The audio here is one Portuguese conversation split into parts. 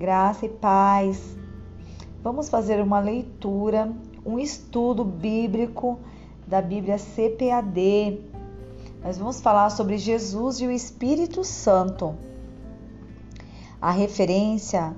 Graça e paz. Vamos fazer uma leitura, um estudo bíblico da Bíblia CPAD. Nós vamos falar sobre Jesus e o Espírito Santo. A referência,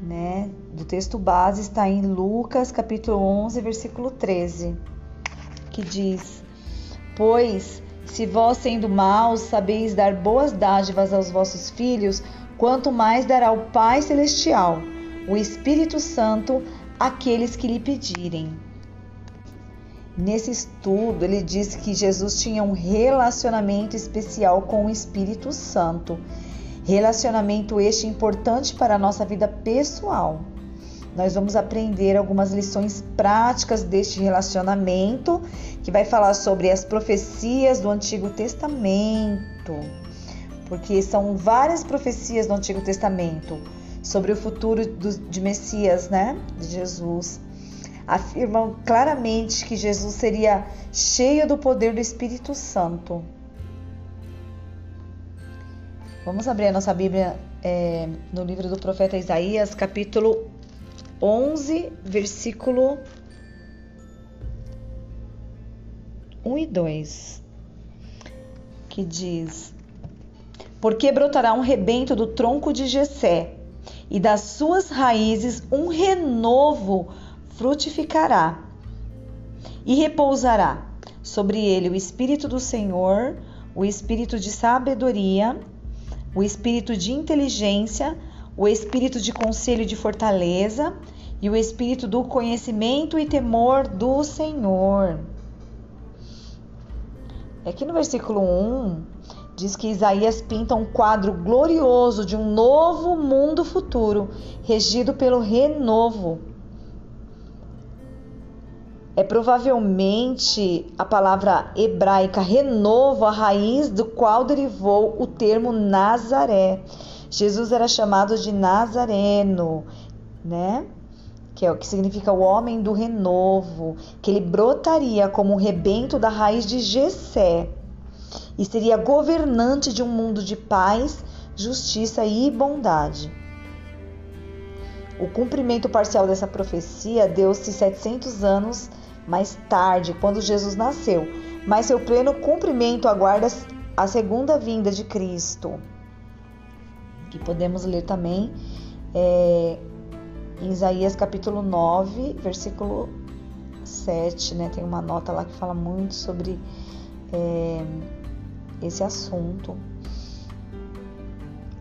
né, do texto base está em Lucas, capítulo 11, versículo 13, que diz: Pois se vós, sendo maus, sabeis dar boas dádivas aos vossos filhos, quanto mais dará o Pai Celestial, o Espírito Santo, àqueles que lhe pedirem. Nesse estudo, ele diz que Jesus tinha um relacionamento especial com o Espírito Santo. Relacionamento este importante para a nossa vida pessoal. Nós vamos aprender algumas lições práticas deste relacionamento, que vai falar sobre as profecias do Antigo Testamento, porque são várias profecias do Antigo Testamento sobre o futuro de Messias, né, de Jesus. Afirmam claramente que Jesus seria cheio do poder do Espírito Santo. Vamos abrir a nossa Bíblia é, no livro do profeta Isaías, capítulo 11, versículo 1 e 2, que diz: Porque brotará um rebento do tronco de Jessé, e das suas raízes um renovo frutificará, e repousará sobre ele o espírito do Senhor, o espírito de sabedoria, o espírito de inteligência, o espírito de conselho e de fortaleza e o espírito do conhecimento e temor do Senhor. Aqui no versículo 1 diz que Isaías pinta um quadro glorioso de um novo mundo futuro, regido pelo renovo. É provavelmente a palavra hebraica renovo, a raiz do qual derivou o termo Nazaré Jesus era chamado de Nazareno, né? Que é o que significa o homem do renovo, que ele brotaria como um rebento da raiz de Jessé e seria governante de um mundo de paz, justiça e bondade. O cumprimento parcial dessa profecia deu-se 700 anos mais tarde, quando Jesus nasceu, mas seu pleno cumprimento aguarda a segunda vinda de Cristo que podemos ler também é, em Isaías capítulo 9, versículo 7, né? Tem uma nota lá que fala muito sobre é, esse assunto.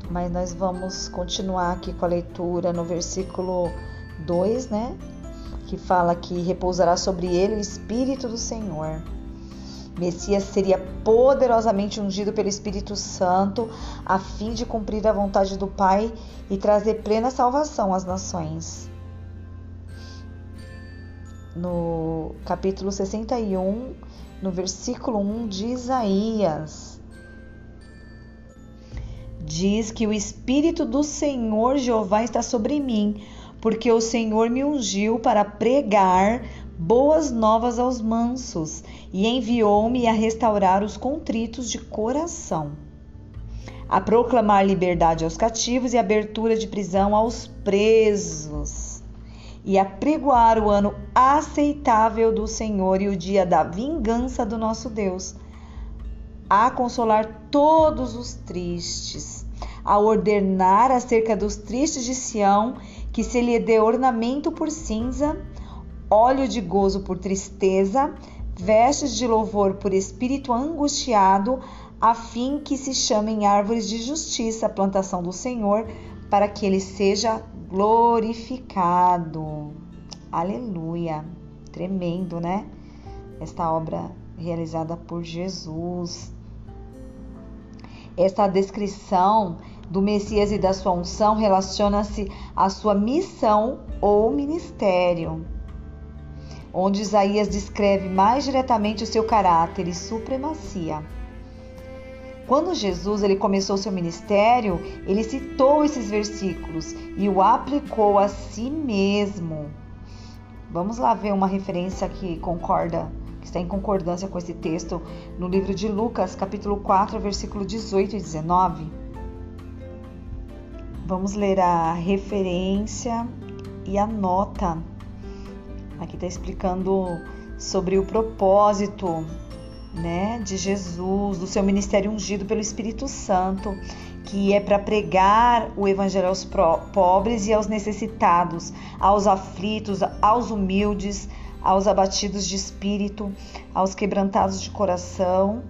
Mas nós vamos continuar aqui com a leitura no versículo 2, né? Que fala que repousará sobre ele o Espírito do Senhor. Messias seria poderosamente ungido pelo Espírito Santo a fim de cumprir a vontade do Pai e trazer plena salvação às nações. No capítulo 61, no versículo 1 de Isaías, diz que o Espírito do Senhor Jeová está sobre mim, porque o Senhor me ungiu para pregar boas novas aos mansos e enviou-me a restaurar os contritos de coração, a proclamar liberdade aos cativos e abertura de prisão aos presos, e a pregoar o ano aceitável do Senhor e o dia da vingança do nosso Deus, a consolar todos os tristes, a ordenar acerca dos tristes de Sião que se lhe dê ornamento por cinza óleo de gozo por tristeza, vestes de louvor por espírito angustiado, a fim que se chamem árvores de justiça, plantação do Senhor, para que ele seja glorificado. Aleluia! Tremendo, né? Esta obra realizada por Jesus. Esta descrição do Messias e da sua unção relaciona-se à sua missão ou ministério onde Isaías descreve mais diretamente o seu caráter e supremacia. Quando Jesus ele começou seu ministério, ele citou esses versículos e o aplicou a si mesmo. Vamos lá ver uma referência que concorda, que está em concordância com esse texto no livro de Lucas, capítulo 4, versículo 18 e 19. Vamos ler a referência e a nota. Aqui está explicando sobre o propósito né, de Jesus, do seu ministério ungido pelo Espírito Santo, que é para pregar o evangelho aos pobres e aos necessitados, aos aflitos, aos humildes, aos abatidos de espírito, aos quebrantados de coração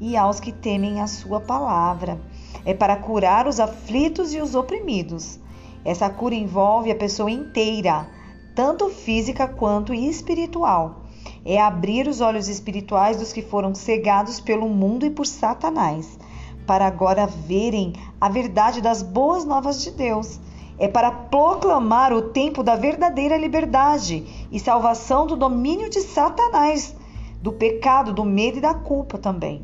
e aos que temem a sua palavra. É para curar os aflitos e os oprimidos. Essa cura envolve a pessoa inteira, tanto física quanto espiritual é abrir os olhos espirituais dos que foram cegados pelo mundo e por Satanás, para agora verem a verdade das boas novas de Deus. É para proclamar o tempo da verdadeira liberdade e salvação do domínio de Satanás, do pecado, do medo e da culpa também.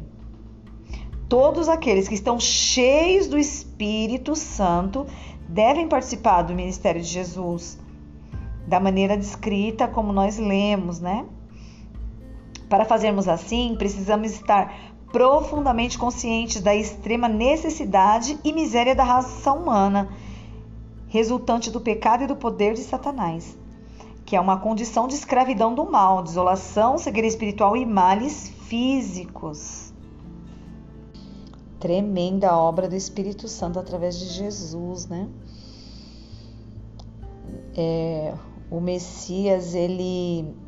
Todos aqueles que estão cheios do Espírito Santo devem participar do ministério de Jesus, da maneira descrita como nós lemos, né? Para fazermos assim, precisamos estar profundamente conscientes da extrema necessidade e miséria da raça humana, resultante do pecado e do poder de Satanás, que é uma condição de escravidão do mal, desolação, cegueira espiritual e males físicos. Tremenda obra do Espírito Santo através de Jesus, né? É, o Messias, ele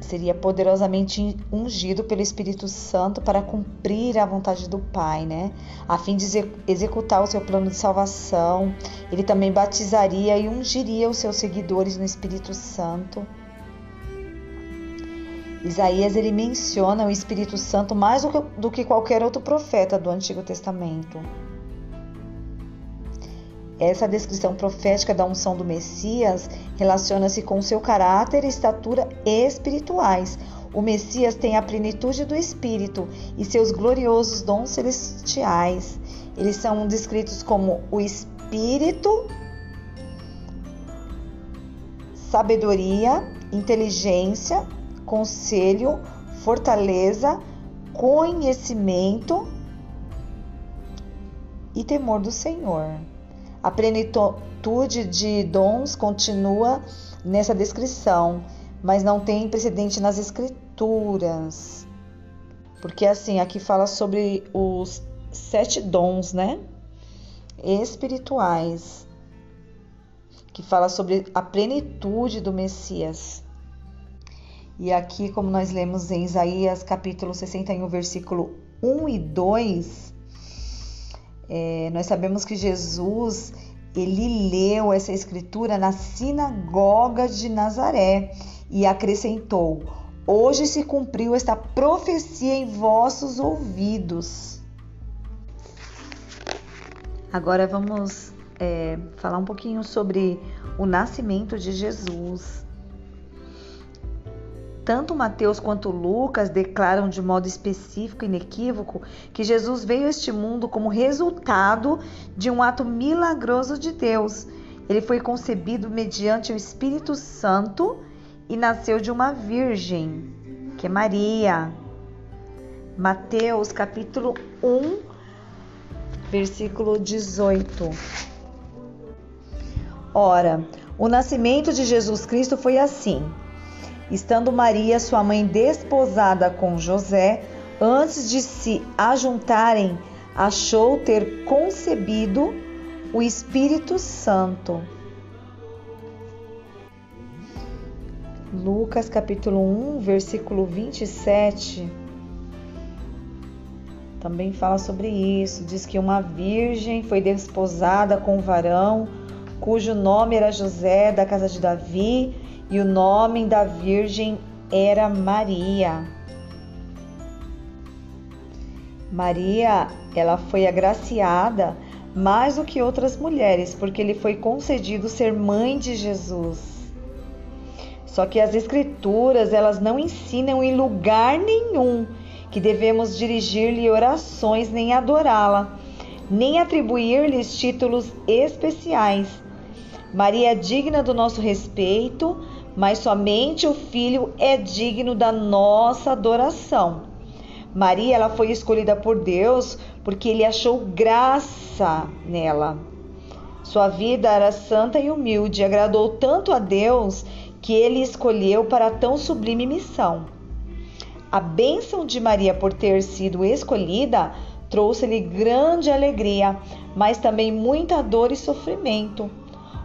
seria poderosamente ungido pelo Espírito Santo para cumprir a vontade do Pai, né? A fim de executar o seu plano de salvação. Ele também batizaria e ungiria os seus seguidores no Espírito Santo. Isaías ele menciona o Espírito Santo mais do que, do que qualquer outro profeta do Antigo Testamento. Essa descrição profética da unção do Messias relaciona-se com seu caráter e estatura espirituais. O Messias tem a plenitude do Espírito e seus gloriosos dons celestiais. Eles são descritos como o Espírito, sabedoria, inteligência, conselho, fortaleza, conhecimento e temor do Senhor. A plenitude de dons continua nessa descrição, mas não tem precedente nas escrituras. Porque assim, aqui fala sobre os sete dons, né? Espirituais. Que fala sobre a plenitude do Messias. E aqui, como nós lemos em Isaías capítulo 61, versículo 1 e 2, é, nós sabemos que Jesus ele leu essa escritura na sinagoga de Nazaré e acrescentou: Hoje se cumpriu esta profecia em vossos ouvidos. Agora vamos é, falar um pouquinho sobre o nascimento de Jesus. Tanto Mateus quanto Lucas declaram de modo específico e inequívoco que Jesus veio a este mundo como resultado de um ato milagroso de Deus. Ele foi concebido mediante o Espírito Santo e nasceu de uma virgem, que é Maria. Mateus capítulo 1, versículo 18. Ora, o nascimento de Jesus Cristo foi assim. Estando Maria, sua mãe, desposada com José, antes de se ajuntarem, achou ter concebido o Espírito Santo. Lucas capítulo 1, versículo 27 também fala sobre isso. Diz que uma virgem foi desposada com um varão cujo nome era José, da casa de Davi, e o nome da virgem era Maria. Maria, ela foi agraciada mais do que outras mulheres, porque lhe foi concedido ser mãe de Jesus. Só que as escrituras, elas não ensinam em lugar nenhum que devemos dirigir-lhe orações nem adorá-la, nem atribuir-lhes títulos especiais. Maria é digna do nosso respeito, mas somente o Filho é digno da nossa adoração. Maria ela foi escolhida por Deus porque ele achou graça nela. Sua vida era santa e humilde, agradou tanto a Deus que ele escolheu para tão sublime missão. A bênção de Maria por ter sido escolhida trouxe-lhe grande alegria, mas também muita dor e sofrimento,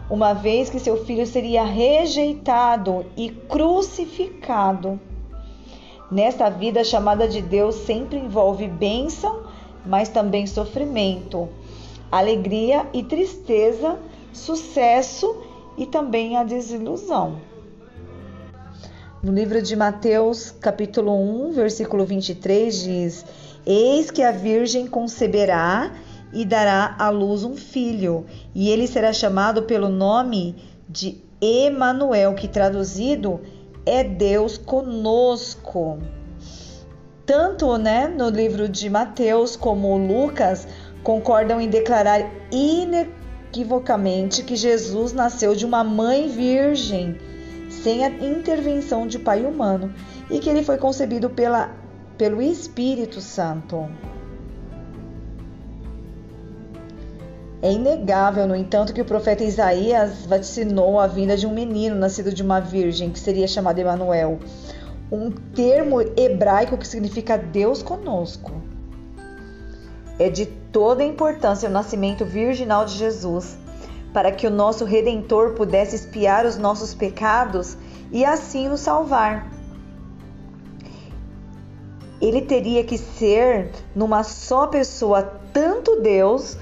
uma vez que seu filho seria rejeitado e crucificado. Nesta vida chamada de Deus sempre envolve bênção, mas também sofrimento, alegria e tristeza, sucesso e também a desilusão. No livro de Mateus, capítulo 1, versículo 23 diz: Eis que a virgem conceberá e dará à luz um filho, e ele será chamado pelo nome de Emanuel, que traduzido é Deus conosco. Tanto, né, no livro de Mateus como Lucas concordam em declarar inequivocamente que Jesus nasceu de uma mãe virgem sem a intervenção de pai humano e que ele foi concebido pela, pelo Espírito Santo. É inegável, no entanto, que o profeta Isaías vaticinou a vinda de um menino nascido de uma virgem, que seria chamado Emanuel, um termo hebraico que significa Deus conosco. É de toda importância o nascimento virginal de Jesus para que o nosso Redentor pudesse espiar os nossos pecados e assim nos salvar. Ele teria que ser numa só pessoa tanto Deus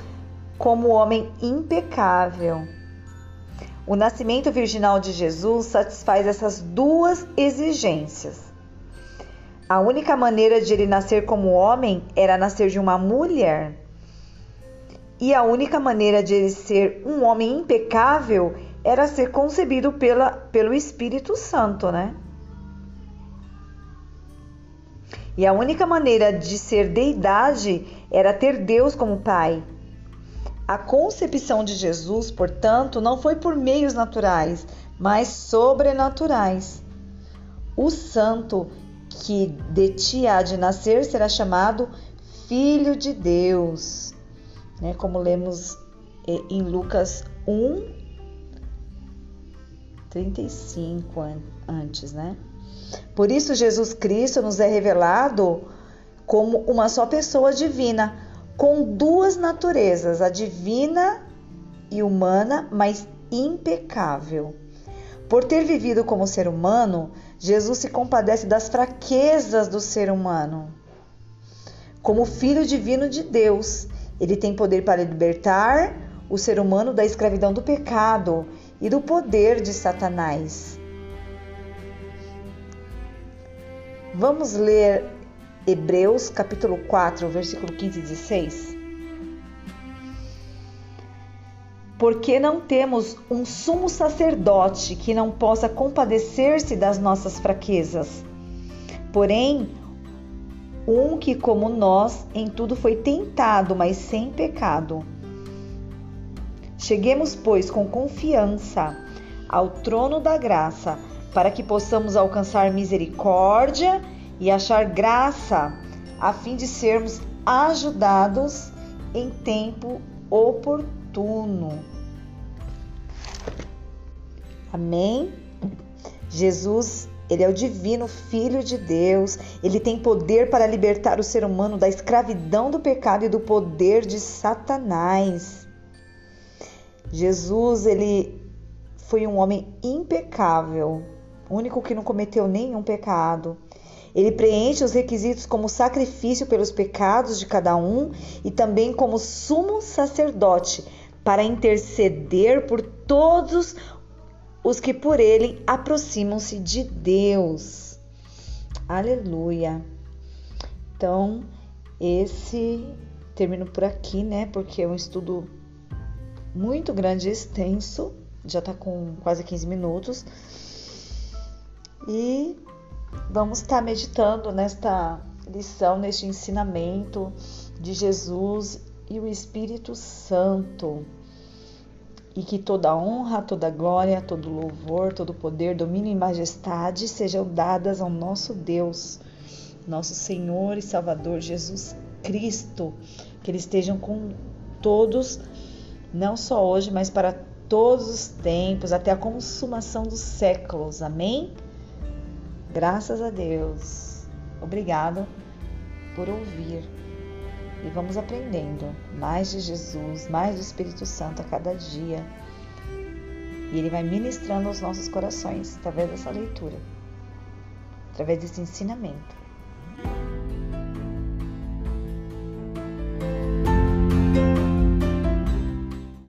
como homem impecável. O nascimento virginal de Jesus satisfaz essas duas exigências. A única maneira de ele nascer como homem era nascer de uma mulher. E a única maneira de ele ser um homem impecável era ser concebido pela, pelo Espírito Santo, né? E a única maneira de ser deidade era ter Deus como Pai. A concepção de Jesus, portanto, não foi por meios naturais, mas sobrenaturais. O santo que de ti há de nascer será chamado Filho de Deus né? Como lemos eh, em Lucas 1, 35 antes, né? Por isso Jesus Cristo nos é revelado como uma só pessoa divina, com duas naturezas, a divina e humana, mas impecável. Por ter vivido como ser humano, Jesus se compadece das fraquezas do ser humano. Como filho divino de Deus, ele tem poder para libertar o ser humano da escravidão do pecado e do poder de Satanás. Vamos ler Hebreus capítulo 4, versículo 15 e 16. Porque não temos um sumo sacerdote que não possa compadecer-se das nossas fraquezas. Porém, um que, como nós, em tudo foi tentado, mas sem pecado. Cheguemos, pois, com confiança ao trono da graça, para que possamos alcançar misericórdia e achar graça, a fim de sermos ajudados em tempo oportuno. Amém? Jesus ele é o divino Filho de Deus. Ele tem poder para libertar o ser humano da escravidão do pecado e do poder de Satanás. Jesus, ele foi um homem impecável, único que não cometeu nenhum pecado. Ele preenche os requisitos como sacrifício pelos pecados de cada um e também como sumo sacerdote para interceder por todos os que por ele aproximam-se de Deus. Aleluia. Então, esse termino por aqui, né? Porque é um estudo muito grande e extenso, já tá com quase 15 minutos. E vamos estar meditando nesta lição, neste ensinamento de Jesus e o Espírito Santo e que toda honra, toda glória, todo louvor, todo poder, domínio e majestade sejam dadas ao nosso Deus, nosso Senhor e Salvador Jesus Cristo. Que eles estejam com todos não só hoje, mas para todos os tempos, até a consumação dos séculos. Amém? Graças a Deus. Obrigado por ouvir. E vamos aprendendo mais de Jesus, mais do Espírito Santo a cada dia. E ele vai ministrando aos nossos corações através dessa leitura, através desse ensinamento.